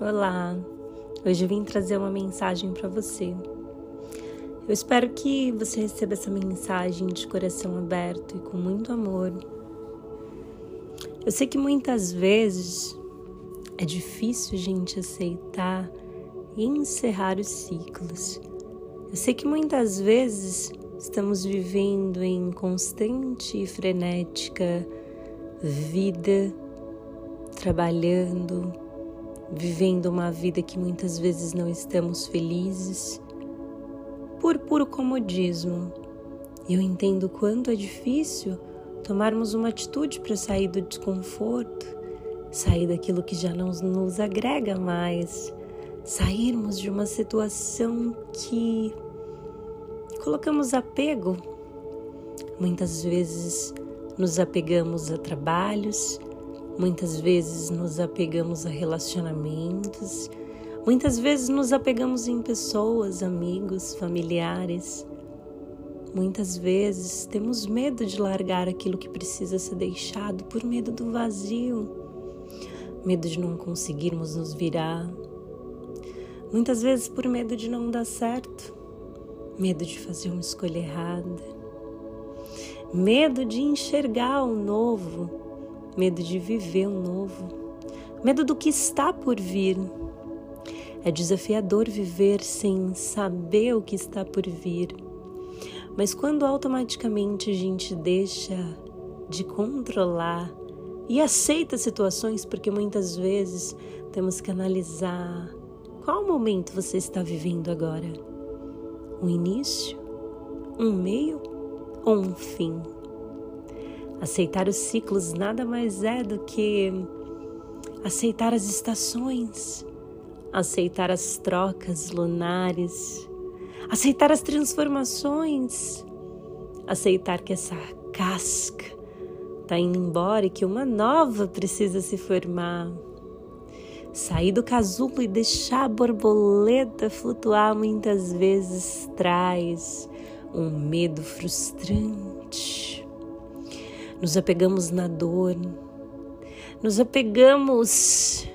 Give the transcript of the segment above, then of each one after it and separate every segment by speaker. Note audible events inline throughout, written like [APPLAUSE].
Speaker 1: Olá, hoje vim trazer uma mensagem para você. Eu espero que você receba essa mensagem de coração aberto e com muito amor. Eu sei que muitas vezes é difícil a gente aceitar e encerrar os ciclos. Eu sei que muitas vezes estamos vivendo em constante e frenética vida, trabalhando, vivendo uma vida que muitas vezes não estamos felizes, por puro comodismo. Eu entendo quanto é difícil tomarmos uma atitude para sair do desconforto, sair daquilo que já não nos agrega mais, sairmos de uma situação que colocamos apego. Muitas vezes nos apegamos a trabalhos, Muitas vezes nos apegamos a relacionamentos, muitas vezes nos apegamos em pessoas, amigos, familiares. Muitas vezes temos medo de largar aquilo que precisa ser deixado por medo do vazio, medo de não conseguirmos nos virar. Muitas vezes por medo de não dar certo, medo de fazer uma escolha errada, medo de enxergar o novo medo de viver o novo, medo do que está por vir. É desafiador viver sem saber o que está por vir. Mas quando automaticamente a gente deixa de controlar e aceita situações, porque muitas vezes temos que analisar qual momento você está vivendo agora: um início, um meio ou um fim? Aceitar os ciclos nada mais é do que aceitar as estações, aceitar as trocas lunares, aceitar as transformações, aceitar que essa casca está indo embora e que uma nova precisa se formar. Sair do casulo e deixar a borboleta flutuar muitas vezes traz um medo frustrante nos apegamos na dor, nos apegamos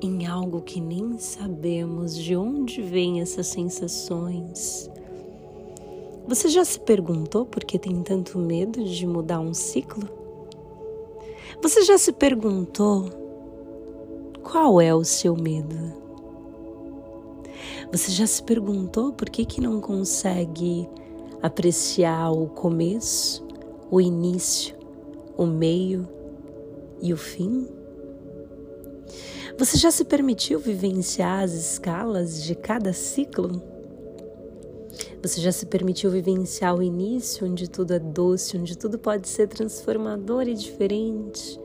Speaker 1: em algo que nem sabemos de onde vêm essas sensações. Você já se perguntou por que tem tanto medo de mudar um ciclo? Você já se perguntou qual é o seu medo? Você já se perguntou por que, que não consegue apreciar o começo, o início o meio e o fim? Você já se permitiu vivenciar as escalas de cada ciclo? Você já se permitiu vivenciar o início, onde tudo é doce, onde tudo pode ser transformador e diferente?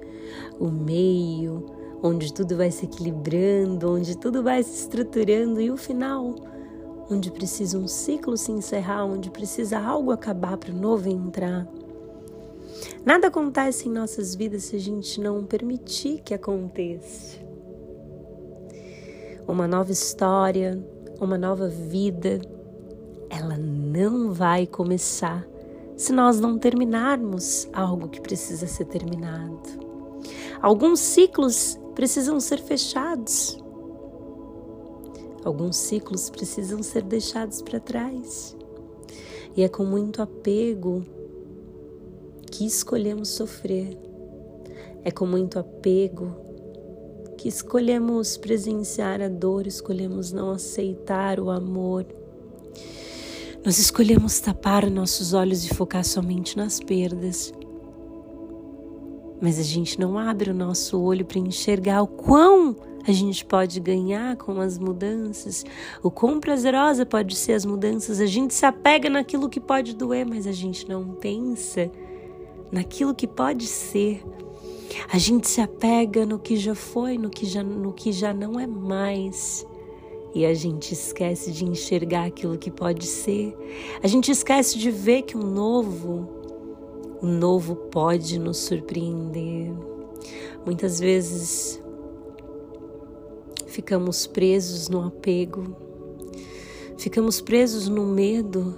Speaker 1: O meio, onde tudo vai se equilibrando, onde tudo vai se estruturando, e o final, onde precisa um ciclo se encerrar, onde precisa algo acabar para o novo entrar? Nada acontece em nossas vidas se a gente não permitir que aconteça. Uma nova história, uma nova vida, ela não vai começar se nós não terminarmos algo que precisa ser terminado. Alguns ciclos precisam ser fechados. Alguns ciclos precisam ser deixados para trás. E é com muito apego que escolhemos sofrer. É com muito apego que escolhemos presenciar a dor, escolhemos não aceitar o amor. Nós escolhemos tapar nossos olhos e focar somente nas perdas. Mas a gente não abre o nosso olho para enxergar o quão a gente pode ganhar com as mudanças, o quão prazerosa pode ser as mudanças. A gente se apega naquilo que pode doer, mas a gente não pensa naquilo que pode ser. A gente se apega no que já foi, no que já, no que já não é mais. E a gente esquece de enxergar aquilo que pode ser. A gente esquece de ver que o novo, o novo pode nos surpreender. Muitas vezes ficamos presos no apego, ficamos presos no medo,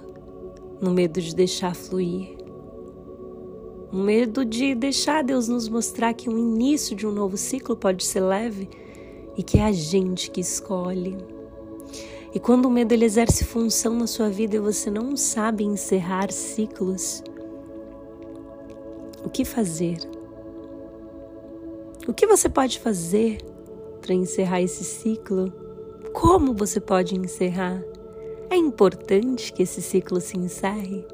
Speaker 1: no medo de deixar fluir um medo de deixar Deus nos mostrar que o início de um novo ciclo pode ser leve e que é a gente que escolhe. E quando o medo ele exerce função na sua vida e você não sabe encerrar ciclos, o que fazer? O que você pode fazer para encerrar esse ciclo? Como você pode encerrar? É importante que esse ciclo se encerre?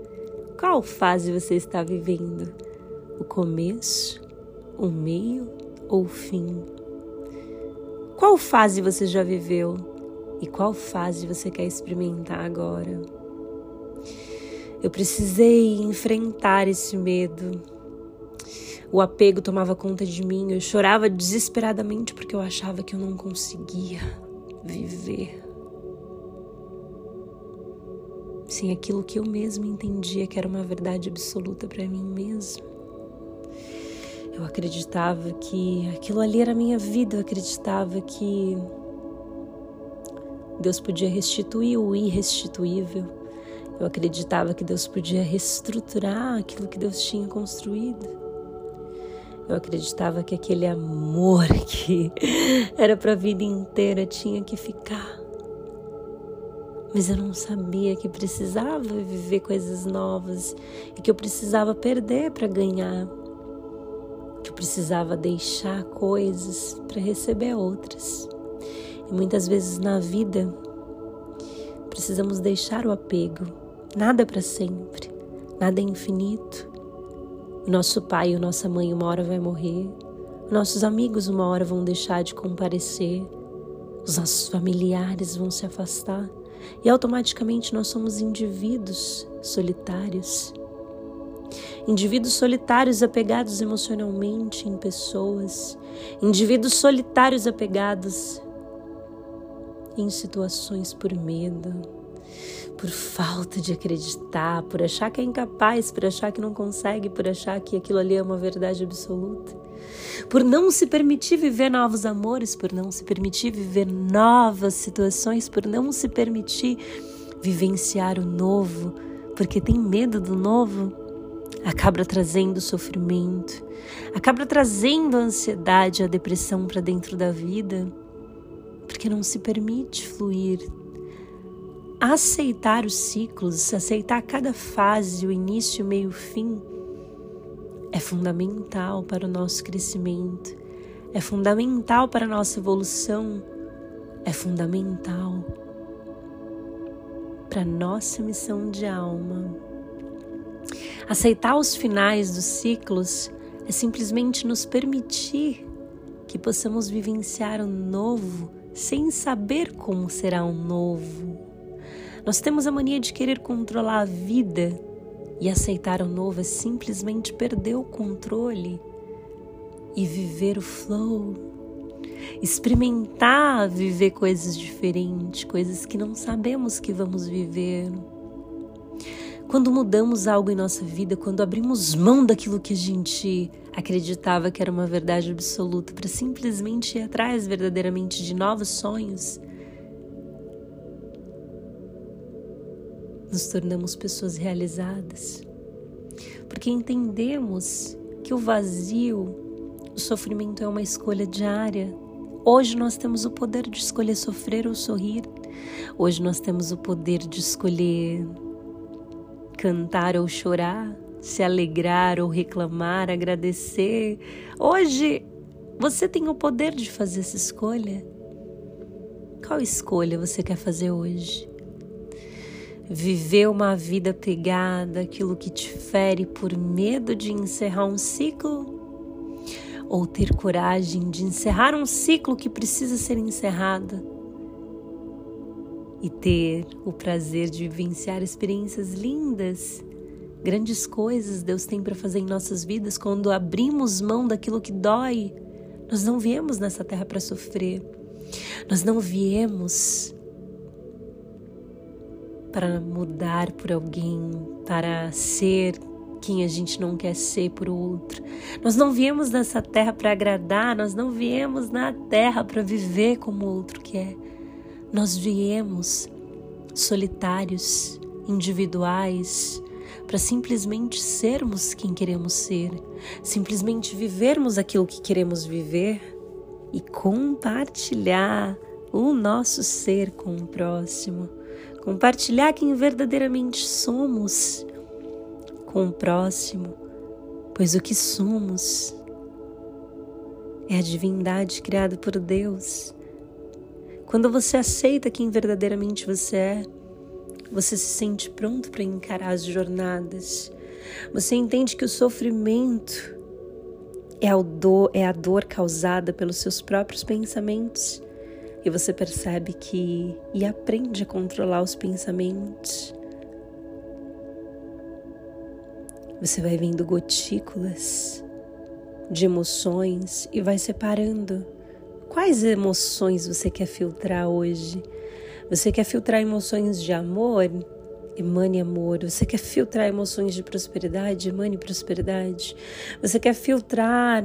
Speaker 1: Qual fase você está vivendo? O começo, o meio ou o fim? Qual fase você já viveu e qual fase você quer experimentar agora? Eu precisei enfrentar esse medo. O apego tomava conta de mim, eu chorava desesperadamente porque eu achava que eu não conseguia viver sem aquilo que eu mesma entendia que era uma verdade absoluta para mim mesma. Eu acreditava que aquilo ali era minha vida, eu acreditava que Deus podia restituir o irrestituível. Eu acreditava que Deus podia reestruturar aquilo que Deus tinha construído. Eu acreditava que aquele amor [LAUGHS] que era para a vida inteira tinha que ficar. Mas eu não sabia que precisava viver coisas novas e que eu precisava perder para ganhar precisava deixar coisas para receber outras. E muitas vezes na vida precisamos deixar o apego. Nada para sempre, nada é infinito. O nosso pai a nossa mãe uma hora vai morrer. Nossos amigos uma hora vão deixar de comparecer. Os nossos familiares vão se afastar. E automaticamente nós somos indivíduos solitários indivíduos solitários apegados emocionalmente em pessoas, indivíduos solitários apegados em situações por medo, por falta de acreditar, por achar que é incapaz, por achar que não consegue, por achar que aquilo ali é uma verdade absoluta, por não se permitir viver novos amores, por não se permitir viver novas situações, por não se permitir vivenciar o novo, porque tem medo do novo acaba trazendo sofrimento, acaba trazendo a ansiedade, a depressão para dentro da vida, porque não se permite fluir. Aceitar os ciclos, aceitar cada fase, o início, o meio, o fim, é fundamental para o nosso crescimento, é fundamental para a nossa evolução, é fundamental para a nossa missão de alma. Aceitar os finais dos ciclos é simplesmente nos permitir que possamos vivenciar o um novo sem saber como será o um novo. Nós temos a mania de querer controlar a vida e aceitar o novo é simplesmente perder o controle e viver o flow. Experimentar viver coisas diferentes, coisas que não sabemos que vamos viver. Quando mudamos algo em nossa vida, quando abrimos mão daquilo que a gente acreditava que era uma verdade absoluta para simplesmente ir atrás verdadeiramente de novos sonhos, nos tornamos pessoas realizadas. Porque entendemos que o vazio, o sofrimento é uma escolha diária. Hoje nós temos o poder de escolher sofrer ou sorrir. Hoje nós temos o poder de escolher cantar ou chorar, se alegrar ou reclamar, agradecer. Hoje você tem o poder de fazer essa escolha. Qual escolha você quer fazer hoje? Viver uma vida pegada, aquilo que te fere por medo de encerrar um ciclo? Ou ter coragem de encerrar um ciclo que precisa ser encerrado? E ter o prazer de vivenciar experiências lindas. Grandes coisas Deus tem para fazer em nossas vidas quando abrimos mão daquilo que dói. Nós não viemos nessa terra para sofrer. Nós não viemos para mudar por alguém, para ser quem a gente não quer ser por outro. Nós não viemos nessa terra para agradar, nós não viemos na terra para viver como o outro quer. Nós viemos solitários, individuais, para simplesmente sermos quem queremos ser, simplesmente vivermos aquilo que queremos viver. e compartilhar o nosso ser com o próximo, compartilhar quem verdadeiramente somos com o próximo, pois o que somos é a divindade criada por Deus. Quando você aceita quem verdadeiramente você é, você se sente pronto para encarar as jornadas. Você entende que o sofrimento é a, dor, é a dor causada pelos seus próprios pensamentos. E você percebe que e aprende a controlar os pensamentos. Você vai vendo gotículas de emoções e vai separando. Quais emoções você quer filtrar hoje? Você quer filtrar emoções de amor? Emane amor. Você quer filtrar emoções de prosperidade? Emane prosperidade. Você quer filtrar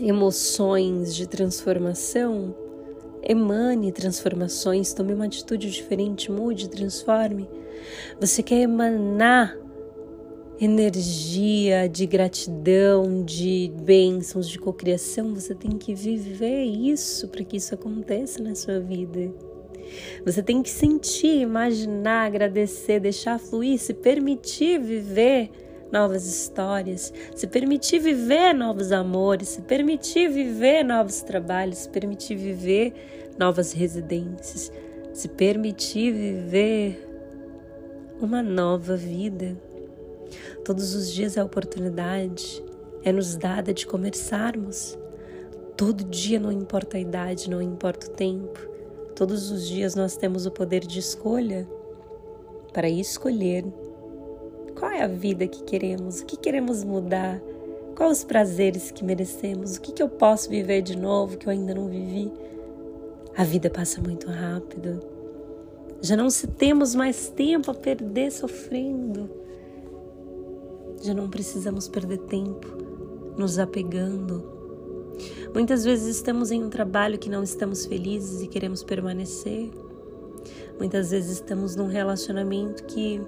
Speaker 1: emoções de transformação? Emane transformações. Tome uma atitude diferente, mude, transforme. Você quer emanar energia de gratidão, de bênçãos, de cocriação, você tem que viver isso para que isso aconteça na sua vida. Você tem que sentir, imaginar, agradecer, deixar fluir, se permitir viver novas histórias, se permitir viver novos amores, se permitir viver novos trabalhos, se permitir viver novas residências, se permitir viver uma nova vida. Todos os dias a oportunidade é nos dada de começarmos. Todo dia, não importa a idade, não importa o tempo, todos os dias nós temos o poder de escolha para escolher qual é a vida que queremos, o que queremos mudar, quais os prazeres que merecemos, o que, que eu posso viver de novo que eu ainda não vivi. A vida passa muito rápido. Já não se temos mais tempo a perder sofrendo já não precisamos perder tempo nos apegando. Muitas vezes estamos em um trabalho que não estamos felizes e queremos permanecer. Muitas vezes estamos num relacionamento que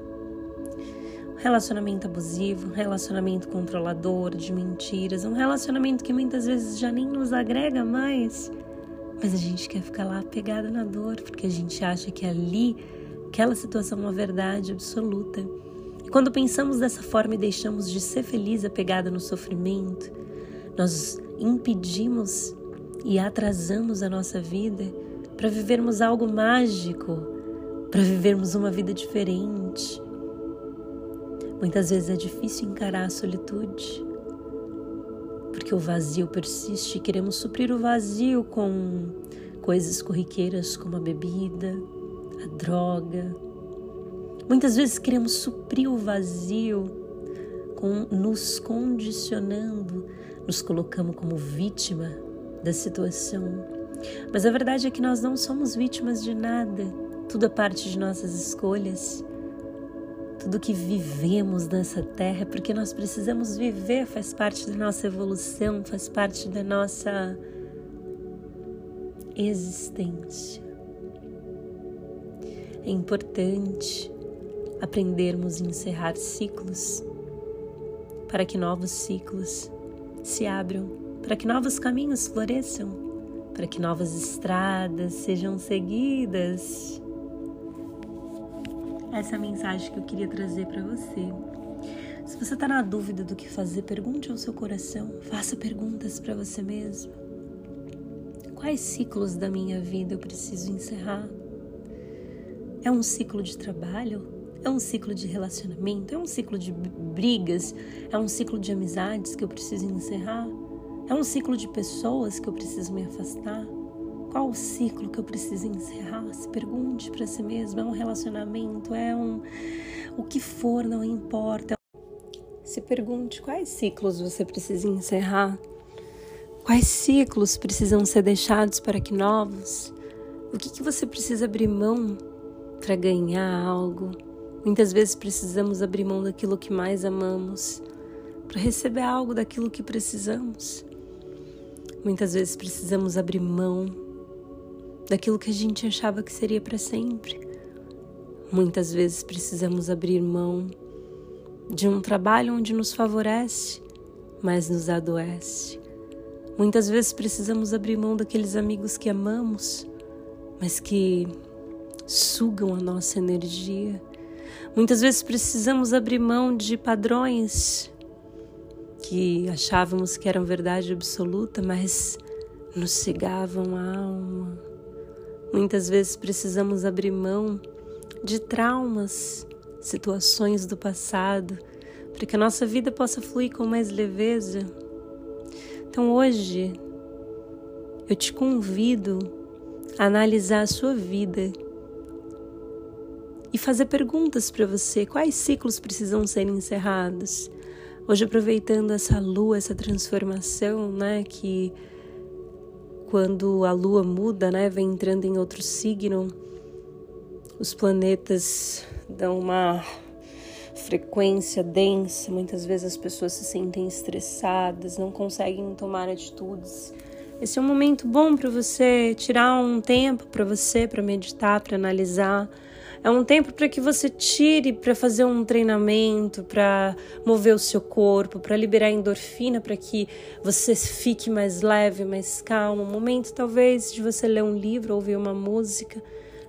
Speaker 1: relacionamento abusivo, um relacionamento controlador, de mentiras, um relacionamento que muitas vezes já nem nos agrega mais, mas a gente quer ficar lá apegada na dor, porque a gente acha que ali aquela situação é uma verdade absoluta. Quando pensamos dessa forma e deixamos de ser feliz apegada no sofrimento, nós impedimos e atrasamos a nossa vida para vivermos algo mágico, para vivermos uma vida diferente. Muitas vezes é difícil encarar a solitude, porque o vazio persiste e queremos suprir o vazio com coisas corriqueiras como a bebida, a droga, Muitas vezes queremos suprir o vazio com, nos condicionando, nos colocamos como vítima da situação. Mas a verdade é que nós não somos vítimas de nada, tudo é parte de nossas escolhas. Tudo que vivemos nessa terra porque nós precisamos viver, faz parte da nossa evolução, faz parte da nossa existência. É importante aprendermos a encerrar ciclos, para que novos ciclos se abram, para que novos caminhos floresçam, para que novas estradas sejam seguidas. Essa é a mensagem que eu queria trazer para você. Se você está na dúvida do que fazer, pergunte ao seu coração, faça perguntas para você mesmo. Quais ciclos da minha vida eu preciso encerrar? É um ciclo de trabalho? É um ciclo de relacionamento, é um ciclo de brigas, é um ciclo de amizades que eu preciso encerrar, é um ciclo de pessoas que eu preciso me afastar. Qual o ciclo que eu preciso encerrar? Se pergunte para si mesmo: é um relacionamento, é um. O que for, não importa. Se pergunte quais ciclos você precisa encerrar, quais ciclos precisam ser deixados para que novos, o que, que você precisa abrir mão para ganhar algo Muitas vezes precisamos abrir mão daquilo que mais amamos para receber algo daquilo que precisamos. Muitas vezes precisamos abrir mão daquilo que a gente achava que seria para sempre. Muitas vezes precisamos abrir mão de um trabalho onde nos favorece, mas nos adoece. Muitas vezes precisamos abrir mão daqueles amigos que amamos, mas que sugam a nossa energia. Muitas vezes precisamos abrir mão de padrões que achávamos que eram verdade absoluta, mas nos cegavam a alma. Muitas vezes precisamos abrir mão de traumas, situações do passado, para que a nossa vida possa fluir com mais leveza. Então hoje eu te convido a analisar a sua vida e fazer perguntas para você: quais ciclos precisam ser encerrados? Hoje, aproveitando essa lua, essa transformação, né, que quando a lua muda, né, vem entrando em outro signo, os planetas dão uma frequência densa, muitas vezes as pessoas se sentem estressadas, não conseguem tomar atitudes. Esse é um momento bom para você tirar um tempo para você, para meditar, para analisar é um tempo para que você tire para fazer um treinamento, para mover o seu corpo, para liberar endorfina, para que você fique mais leve, mais calmo. Um momento talvez de você ler um livro, ouvir uma música,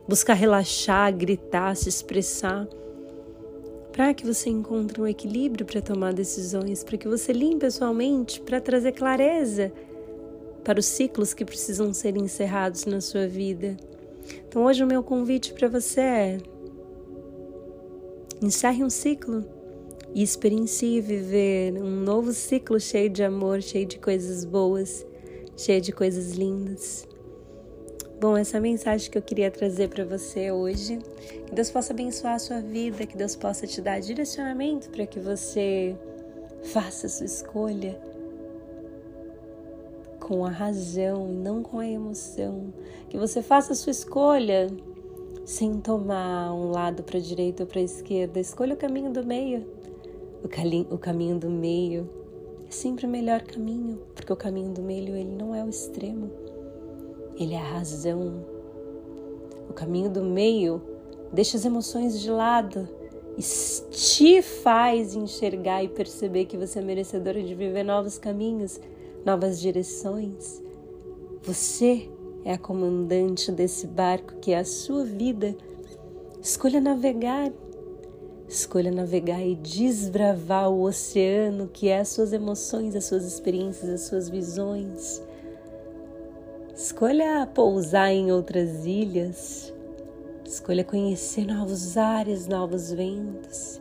Speaker 1: buscar relaxar, gritar, se expressar. Para que você encontre um equilíbrio para tomar decisões, para que você limpe a sua mente, para trazer clareza para os ciclos que precisam ser encerrados na sua vida. Então hoje o meu convite para você é: encerre um ciclo e experiencie viver um novo ciclo cheio de amor, cheio de coisas boas, cheio de coisas lindas. Bom, essa é a mensagem que eu queria trazer para você hoje. Que Deus possa abençoar a sua vida, que Deus possa te dar direcionamento para que você faça a sua escolha com a razão não com a emoção. Que você faça a sua escolha sem tomar um lado para a direita ou para a esquerda. Escolha o caminho do meio. O, o caminho do meio é sempre o melhor caminho, porque o caminho do meio ele não é o extremo. Ele é a razão. O caminho do meio deixa as emoções de lado e te faz enxergar e perceber que você é merecedora de viver novos caminhos novas direções. Você é a comandante desse barco que é a sua vida. Escolha navegar. Escolha navegar e desbravar o oceano que é as suas emoções, as suas experiências, as suas visões. Escolha pousar em outras ilhas. Escolha conhecer novos ares, novos ventos.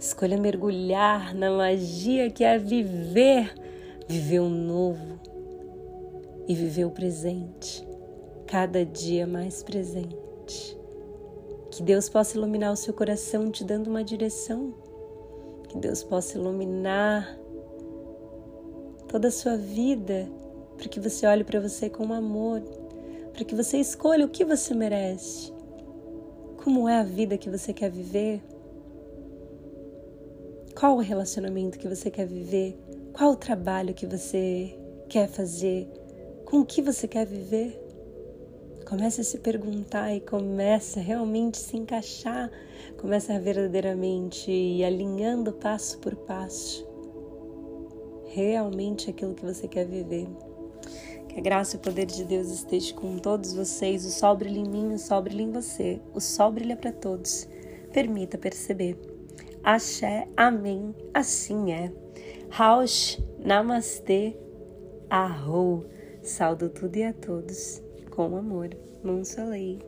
Speaker 1: Escolha mergulhar na magia que é viver viver o novo e viver o presente, cada dia mais presente. Que Deus possa iluminar o seu coração te dando uma direção, que Deus possa iluminar toda a sua vida, para que você olhe para você com amor, para que você escolha o que você merece, como é a vida que você quer viver, qual o relacionamento que você quer viver, qual o trabalho que você quer fazer? Com o que você quer viver? Comece a se perguntar e comece a realmente se encaixar, comece a verdadeiramente ir alinhando passo por passo realmente aquilo que você quer viver. Que a graça e o poder de Deus esteja com todos vocês. O sol brilha em mim, o sol brilha em você. O sol brilha para todos. Permita perceber. Axé, amém, assim é. Raush, Namastê, Arro. Saldo tudo e a todos com amor. Monsolei.